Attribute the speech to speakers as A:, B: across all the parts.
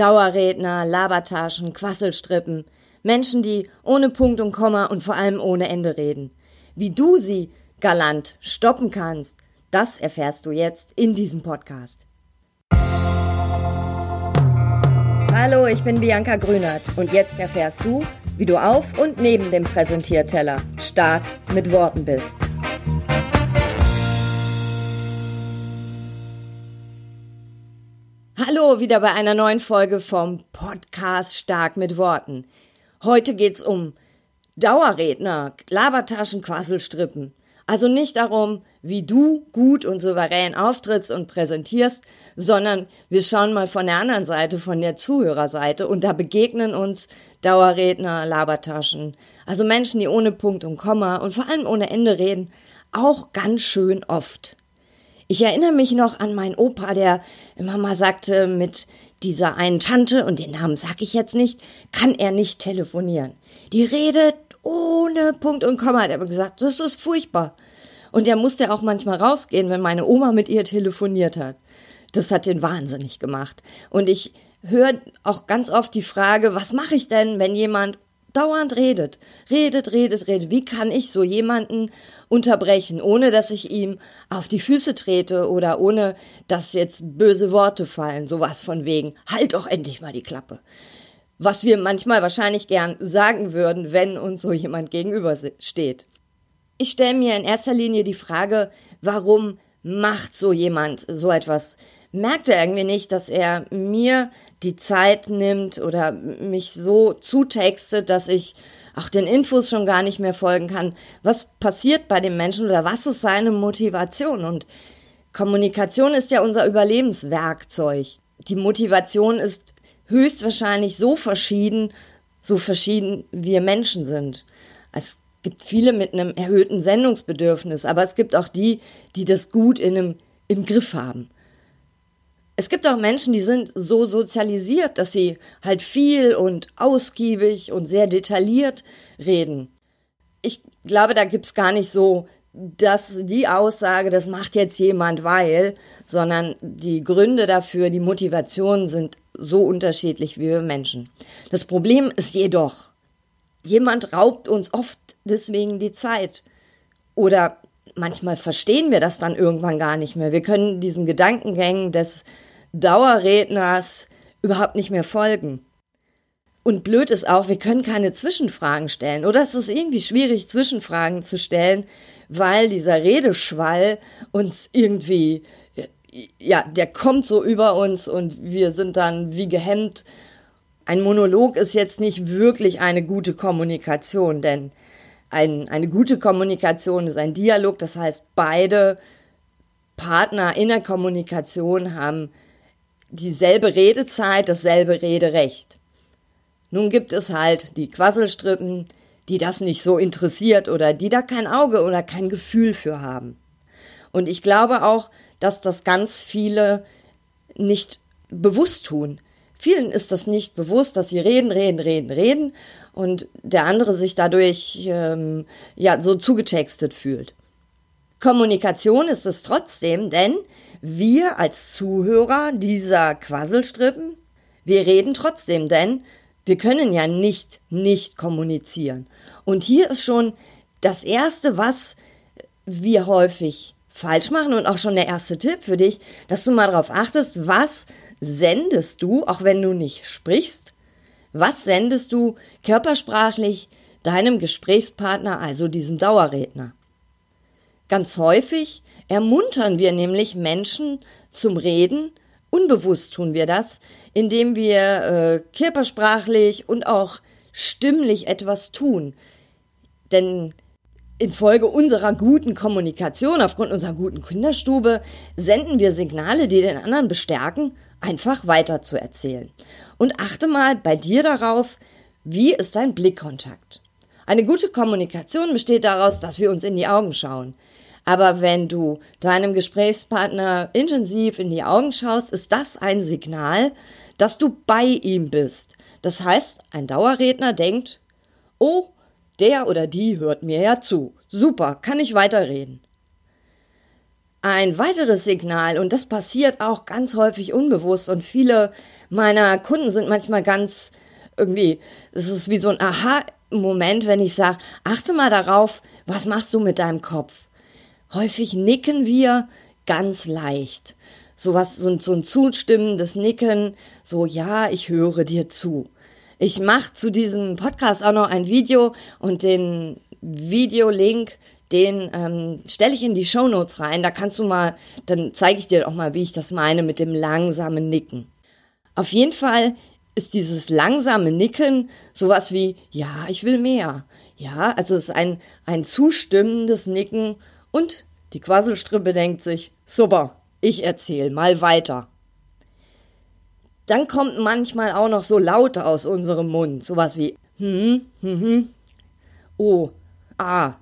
A: Dauerredner, Labertaschen, Quasselstrippen, Menschen, die ohne Punkt und Komma und vor allem ohne Ende reden. Wie du sie galant stoppen kannst, das erfährst du jetzt in diesem Podcast. Hallo, ich bin Bianca Grünert und jetzt erfährst du, wie du auf und neben dem Präsentierteller stark mit Worten bist. Hallo, wieder bei einer neuen Folge vom Podcast Stark mit Worten. Heute geht's um Dauerredner, Labertaschen, Quasselstrippen. Also nicht darum, wie du gut und souverän auftrittst und präsentierst, sondern wir schauen mal von der anderen Seite, von der Zuhörerseite und da begegnen uns Dauerredner, Labertaschen, also Menschen, die ohne Punkt und Komma und vor allem ohne Ende reden, auch ganz schön oft. Ich erinnere mich noch an meinen Opa, der immer mal sagte, mit dieser einen Tante, und den Namen sag ich jetzt nicht, kann er nicht telefonieren. Die redet ohne Punkt und Komma. Hat gesagt, das ist furchtbar. Und er musste auch manchmal rausgehen, wenn meine Oma mit ihr telefoniert hat. Das hat den wahnsinnig gemacht. Und ich höre auch ganz oft die Frage, was mache ich denn, wenn jemand dauernd redet, redet, redet, redet. Wie kann ich so jemanden unterbrechen, ohne dass ich ihm auf die Füße trete oder ohne dass jetzt böse Worte fallen, sowas von wegen, halt doch endlich mal die Klappe. Was wir manchmal wahrscheinlich gern sagen würden, wenn uns so jemand gegenüber steht. Ich stelle mir in erster Linie die Frage, warum macht so jemand so etwas? Merkt er irgendwie nicht, dass er mir die Zeit nimmt oder mich so zutextet, dass ich auch den Infos schon gar nicht mehr folgen kann. Was passiert bei dem Menschen oder was ist seine Motivation? Und Kommunikation ist ja unser Überlebenswerkzeug. Die Motivation ist höchstwahrscheinlich so verschieden, so verschieden wir Menschen sind. Es gibt viele mit einem erhöhten Sendungsbedürfnis, aber es gibt auch die, die das gut in einem, im Griff haben. Es gibt auch Menschen, die sind so sozialisiert, dass sie halt viel und ausgiebig und sehr detailliert reden. Ich glaube, da gibt's gar nicht so dass die Aussage, das macht jetzt jemand weil, sondern die Gründe dafür, die Motivationen sind so unterschiedlich wie wir Menschen. Das Problem ist jedoch, jemand raubt uns oft deswegen die Zeit. Oder manchmal verstehen wir das dann irgendwann gar nicht mehr. Wir können diesen Gedankengängen des Dauerredners überhaupt nicht mehr folgen. Und blöd ist auch, wir können keine Zwischenfragen stellen. Oder es ist irgendwie schwierig, Zwischenfragen zu stellen, weil dieser Redeschwall uns irgendwie, ja, der kommt so über uns und wir sind dann wie gehemmt. Ein Monolog ist jetzt nicht wirklich eine gute Kommunikation, denn ein, eine gute Kommunikation ist ein Dialog, das heißt, beide Partner in der Kommunikation haben dieselbe Redezeit, dasselbe Rederecht. Nun gibt es halt die Quasselstrippen, die das nicht so interessiert oder die da kein Auge oder kein Gefühl für haben. Und ich glaube auch, dass das ganz viele nicht bewusst tun. Vielen ist das nicht bewusst, dass sie reden, reden, reden, reden und der andere sich dadurch ähm, ja so zugetextet fühlt. Kommunikation ist es trotzdem, denn wir als Zuhörer dieser Quasselstrippen, wir reden trotzdem, denn wir können ja nicht nicht kommunizieren. Und hier ist schon das Erste, was wir häufig falsch machen und auch schon der erste Tipp für dich, dass du mal darauf achtest, was sendest du, auch wenn du nicht sprichst, was sendest du körpersprachlich deinem Gesprächspartner, also diesem Dauerredner. Ganz häufig ermuntern wir nämlich Menschen zum Reden. Unbewusst tun wir das, indem wir äh, körpersprachlich und auch stimmlich etwas tun. Denn infolge unserer guten Kommunikation, aufgrund unserer guten Kinderstube, senden wir Signale, die den anderen bestärken, einfach weiter zu erzählen. Und achte mal bei dir darauf, wie ist dein Blickkontakt? Eine gute Kommunikation besteht daraus, dass wir uns in die Augen schauen. Aber wenn du deinem Gesprächspartner intensiv in die Augen schaust, ist das ein Signal, dass du bei ihm bist. Das heißt, ein Dauerredner denkt, oh, der oder die hört mir ja zu. Super, kann ich weiterreden. Ein weiteres Signal, und das passiert auch ganz häufig unbewusst, und viele meiner Kunden sind manchmal ganz irgendwie, es ist wie so ein Aha-Moment, wenn ich sage, achte mal darauf, was machst du mit deinem Kopf? Häufig nicken wir ganz leicht. Sowas, so, so ein zustimmendes Nicken, so ja, ich höre dir zu. Ich mache zu diesem Podcast auch noch ein Video und den Videolink den ähm, stelle ich in die Show Notes rein. Da kannst du mal, dann zeige ich dir auch mal, wie ich das meine mit dem langsamen Nicken. Auf jeden Fall ist dieses langsame Nicken sowas wie, ja, ich will mehr. Ja, also es ist ein, ein zustimmendes Nicken und die Quasselstrippe denkt sich, super, ich erzähle mal weiter. Dann kommt manchmal auch noch so Laute aus unserem Mund, sowas wie, hm, hm, hm, oh, ah,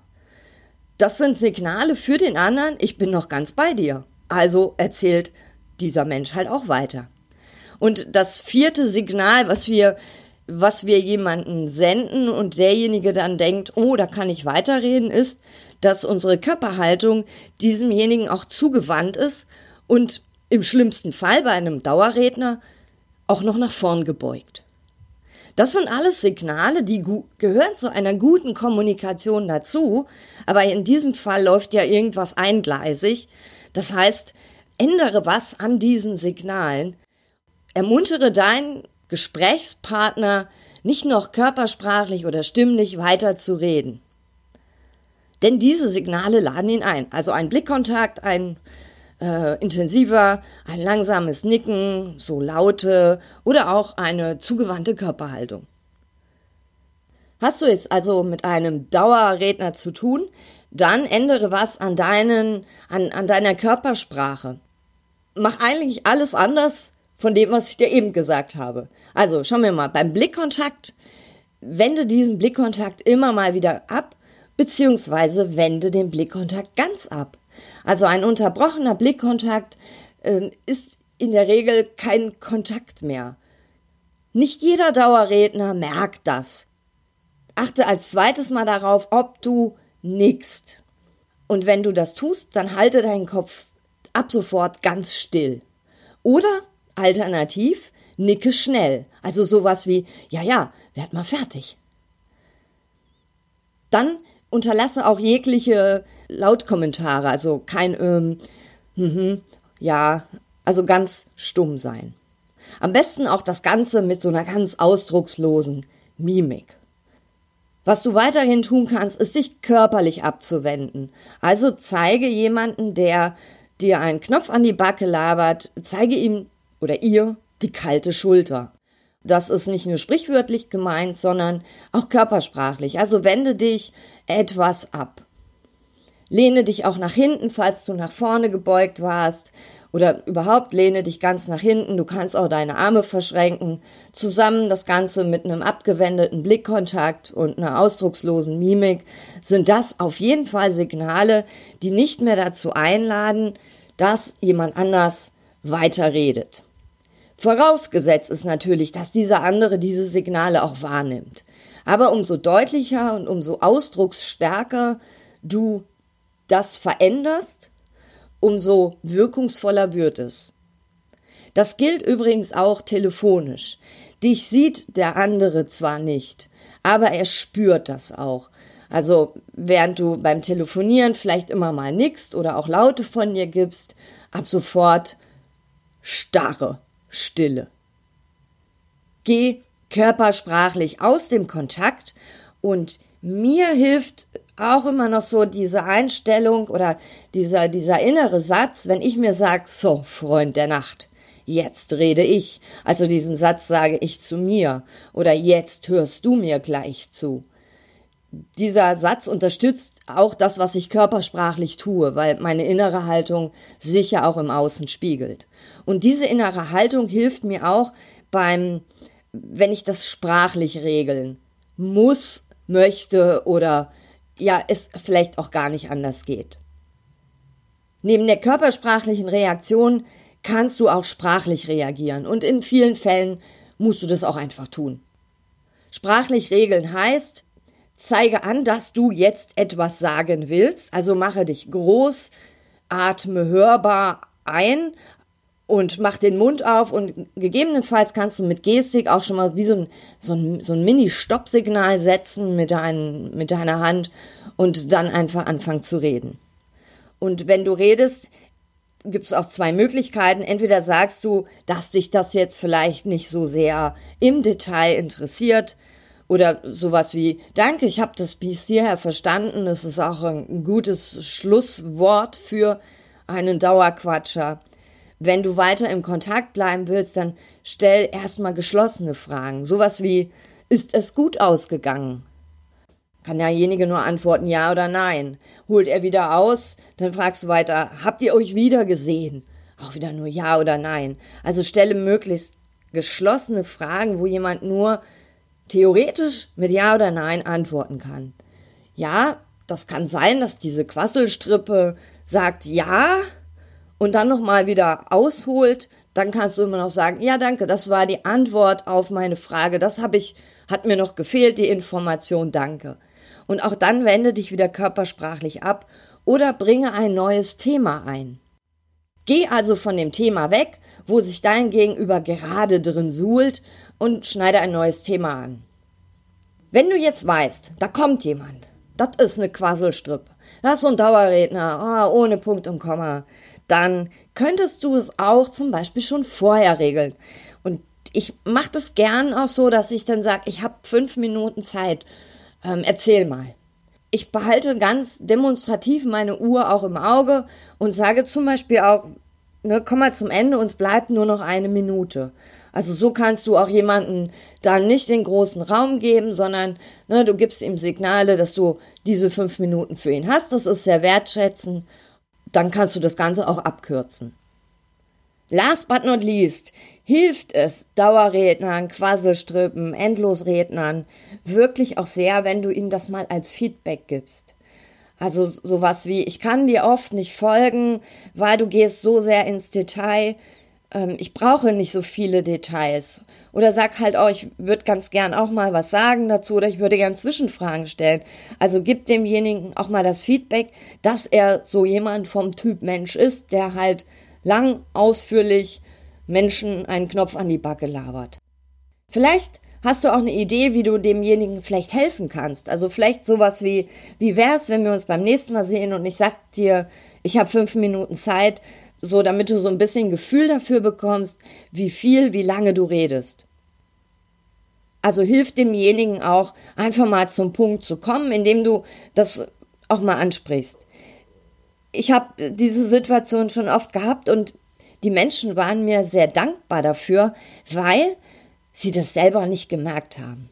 A: das sind Signale für den anderen, ich bin noch ganz bei dir. Also erzählt dieser Mensch halt auch weiter. Und das vierte Signal, was wir, was wir jemanden senden und derjenige dann denkt, oh, da kann ich weiterreden, ist, dass unsere Körperhaltung diesemjenigen auch zugewandt ist und im schlimmsten Fall bei einem Dauerredner auch noch nach vorn gebeugt. Das sind alles Signale, die gehören zu einer guten Kommunikation dazu, aber in diesem Fall läuft ja irgendwas eingleisig. Das heißt, ändere was an diesen Signalen, ermuntere deinen Gesprächspartner nicht noch körpersprachlich oder stimmlich weiter zu reden. Denn diese Signale laden ihn ein. Also ein Blickkontakt, ein äh, intensiver, ein langsames Nicken, so Laute oder auch eine zugewandte Körperhaltung. Hast du jetzt also mit einem Dauerredner zu tun, dann ändere was an deinen, an, an deiner Körpersprache. Mach eigentlich alles anders von dem, was ich dir eben gesagt habe. Also, schauen wir mal, beim Blickkontakt, wende diesen Blickkontakt immer mal wieder ab, beziehungsweise wende den Blickkontakt ganz ab. Also ein unterbrochener Blickkontakt äh, ist in der Regel kein Kontakt mehr. Nicht jeder Dauerredner merkt das. Achte als zweites mal darauf, ob du nickst. Und wenn du das tust, dann halte deinen Kopf ab sofort ganz still. Oder alternativ, nicke schnell. Also sowas wie, ja, ja, werd mal fertig. Dann unterlasse auch jegliche Lautkommentare, also kein ähm, mhm, ja, also ganz stumm sein. Am besten auch das Ganze mit so einer ganz ausdruckslosen Mimik. Was du weiterhin tun kannst, ist dich körperlich abzuwenden. Also zeige jemanden, der dir einen Knopf an die Backe labert, zeige ihm oder ihr die kalte Schulter. Das ist nicht nur sprichwörtlich gemeint, sondern auch körpersprachlich. Also wende dich etwas ab. Lehne dich auch nach hinten, falls du nach vorne gebeugt warst. Oder überhaupt lehne dich ganz nach hinten. Du kannst auch deine Arme verschränken. Zusammen das Ganze mit einem abgewendeten Blickkontakt und einer ausdruckslosen Mimik sind das auf jeden Fall Signale, die nicht mehr dazu einladen, dass jemand anders weiterredet. Vorausgesetzt ist natürlich, dass dieser andere diese Signale auch wahrnimmt. Aber umso deutlicher und umso ausdrucksstärker du das veränderst, umso wirkungsvoller wird es. Das gilt übrigens auch telefonisch. Dich sieht der andere zwar nicht, aber er spürt das auch. Also während du beim Telefonieren vielleicht immer mal nickst oder auch Laute von dir gibst, ab sofort starre Stille. Geh körpersprachlich aus dem Kontakt und mir hilft auch immer noch so diese Einstellung oder dieser, dieser innere Satz, wenn ich mir sage, so, Freund der Nacht, jetzt rede ich. Also diesen Satz sage ich zu mir oder jetzt hörst du mir gleich zu. Dieser Satz unterstützt auch das, was ich körpersprachlich tue, weil meine innere Haltung sich ja auch im Außen spiegelt. Und diese innere Haltung hilft mir auch beim, wenn ich das sprachlich regeln muss, möchte oder ja, es vielleicht auch gar nicht anders geht. Neben der körpersprachlichen Reaktion kannst du auch sprachlich reagieren und in vielen Fällen musst du das auch einfach tun. Sprachlich regeln heißt, zeige an, dass du jetzt etwas sagen willst, also mache dich groß, atme hörbar ein und mach den Mund auf und gegebenenfalls kannst du mit Gestik auch schon mal wie so ein, so ein, so ein Mini-Stoppsignal setzen mit, dein, mit deiner Hand und dann einfach anfangen zu reden. Und wenn du redest, gibt es auch zwei Möglichkeiten. Entweder sagst du, dass dich das jetzt vielleicht nicht so sehr im Detail interessiert oder sowas wie, danke, ich habe das bis hierher verstanden. Es ist auch ein gutes Schlusswort für einen Dauerquatscher. Wenn du weiter im Kontakt bleiben willst, dann stell erstmal geschlossene Fragen. Sowas wie, ist es gut ausgegangen? Kann derjenige nur antworten ja oder nein. Holt er wieder aus, dann fragst du weiter, habt ihr euch wieder gesehen? Auch wieder nur ja oder nein. Also stelle möglichst geschlossene Fragen, wo jemand nur theoretisch mit ja oder nein antworten kann. Ja, das kann sein, dass diese Quasselstrippe sagt ja und dann nochmal wieder ausholt. Dann kannst du immer noch sagen, ja, danke, das war die Antwort auf meine Frage. Das habe ich, hat mir noch gefehlt, die Information, danke. Und auch dann wende dich wieder körpersprachlich ab oder bringe ein neues Thema ein. Geh also von dem Thema weg, wo sich dein Gegenüber gerade drin suhlt und schneide ein neues Thema an. Wenn du jetzt weißt, da kommt jemand, das ist eine Quasselstrippe, das ist so ein Dauerredner, oh, ohne Punkt und Komma, dann könntest du es auch zum Beispiel schon vorher regeln. Und ich mache das gern auch so, dass ich dann sage, ich habe fünf Minuten Zeit ähm, erzähl mal. Ich behalte ganz demonstrativ meine Uhr auch im Auge und sage zum Beispiel auch, ne, komm mal zum Ende, uns bleibt nur noch eine Minute. Also so kannst du auch jemanden dann nicht den großen Raum geben, sondern ne, du gibst ihm Signale, dass du diese fünf Minuten für ihn hast. Das ist sehr wertschätzend. Dann kannst du das Ganze auch abkürzen. Last but not least hilft es Dauerrednern, Quasselstrippen, Endlosrednern wirklich auch sehr, wenn du ihnen das mal als Feedback gibst. Also sowas wie, ich kann dir oft nicht folgen, weil du gehst so sehr ins Detail. Ähm, ich brauche nicht so viele Details. Oder sag halt, oh, ich würde ganz gern auch mal was sagen dazu oder ich würde gern Zwischenfragen stellen. Also gib demjenigen auch mal das Feedback, dass er so jemand vom Typ Mensch ist, der halt lang, ausführlich Menschen einen Knopf an die Backe labert. Vielleicht hast du auch eine Idee, wie du demjenigen vielleicht helfen kannst. Also vielleicht sowas wie, wie wär's, wenn wir uns beim nächsten Mal sehen und ich sag dir, ich habe fünf Minuten Zeit, so damit du so ein bisschen Gefühl dafür bekommst, wie viel, wie lange du redest. Also hilf demjenigen auch, einfach mal zum Punkt zu kommen, indem du das auch mal ansprichst ich habe diese Situation schon oft gehabt und die Menschen waren mir sehr dankbar dafür, weil sie das selber nicht gemerkt haben.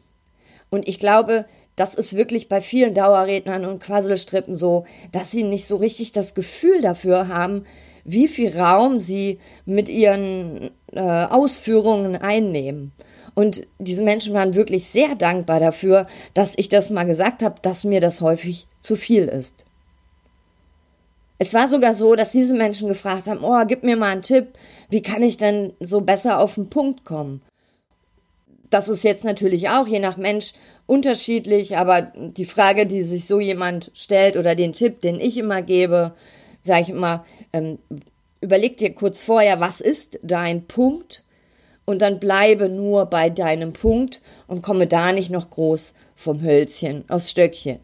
A: Und ich glaube, das ist wirklich bei vielen Dauerrednern und Quasselstrippen so, dass sie nicht so richtig das Gefühl dafür haben, wie viel Raum sie mit ihren äh, Ausführungen einnehmen. Und diese Menschen waren wirklich sehr dankbar dafür, dass ich das mal gesagt habe, dass mir das häufig zu viel ist. Es war sogar so, dass diese Menschen gefragt haben, oh, gib mir mal einen Tipp, wie kann ich denn so besser auf den Punkt kommen? Das ist jetzt natürlich auch je nach Mensch unterschiedlich, aber die Frage, die sich so jemand stellt oder den Tipp, den ich immer gebe, sage ich immer, ähm, überleg dir kurz vorher, was ist dein Punkt? Und dann bleibe nur bei deinem Punkt und komme da nicht noch groß vom Hölzchen aus Stöckchen.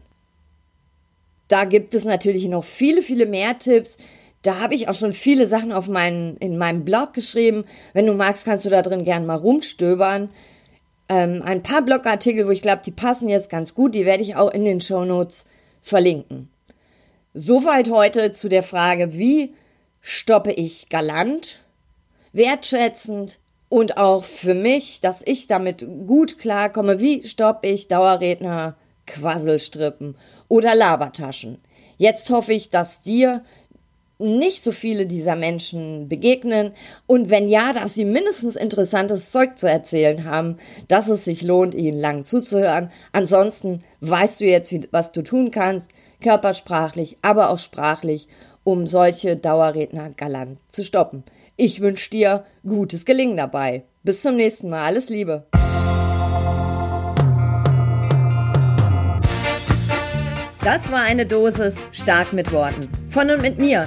A: Da gibt es natürlich noch viele, viele mehr Tipps. Da habe ich auch schon viele Sachen auf meinen, in meinem Blog geschrieben. Wenn du magst, kannst du da drin gern mal rumstöbern. Ähm, ein paar Blogartikel, wo ich glaube, die passen jetzt ganz gut, die werde ich auch in den Show Notes verlinken. Soweit heute zu der Frage, wie stoppe ich galant, wertschätzend und auch für mich, dass ich damit gut klarkomme, wie stoppe ich Dauerredner, Quasselstrippen oder Labertaschen. Jetzt hoffe ich, dass dir nicht so viele dieser Menschen begegnen und wenn ja, dass sie mindestens interessantes Zeug zu erzählen haben, dass es sich lohnt, ihnen lang zuzuhören. Ansonsten weißt du jetzt, was du tun kannst, körpersprachlich, aber auch sprachlich, um solche Dauerredner galant zu stoppen. Ich wünsche dir gutes Gelingen dabei. Bis zum nächsten Mal. Alles Liebe. Das war eine Dosis stark mit Worten. Von und mit mir,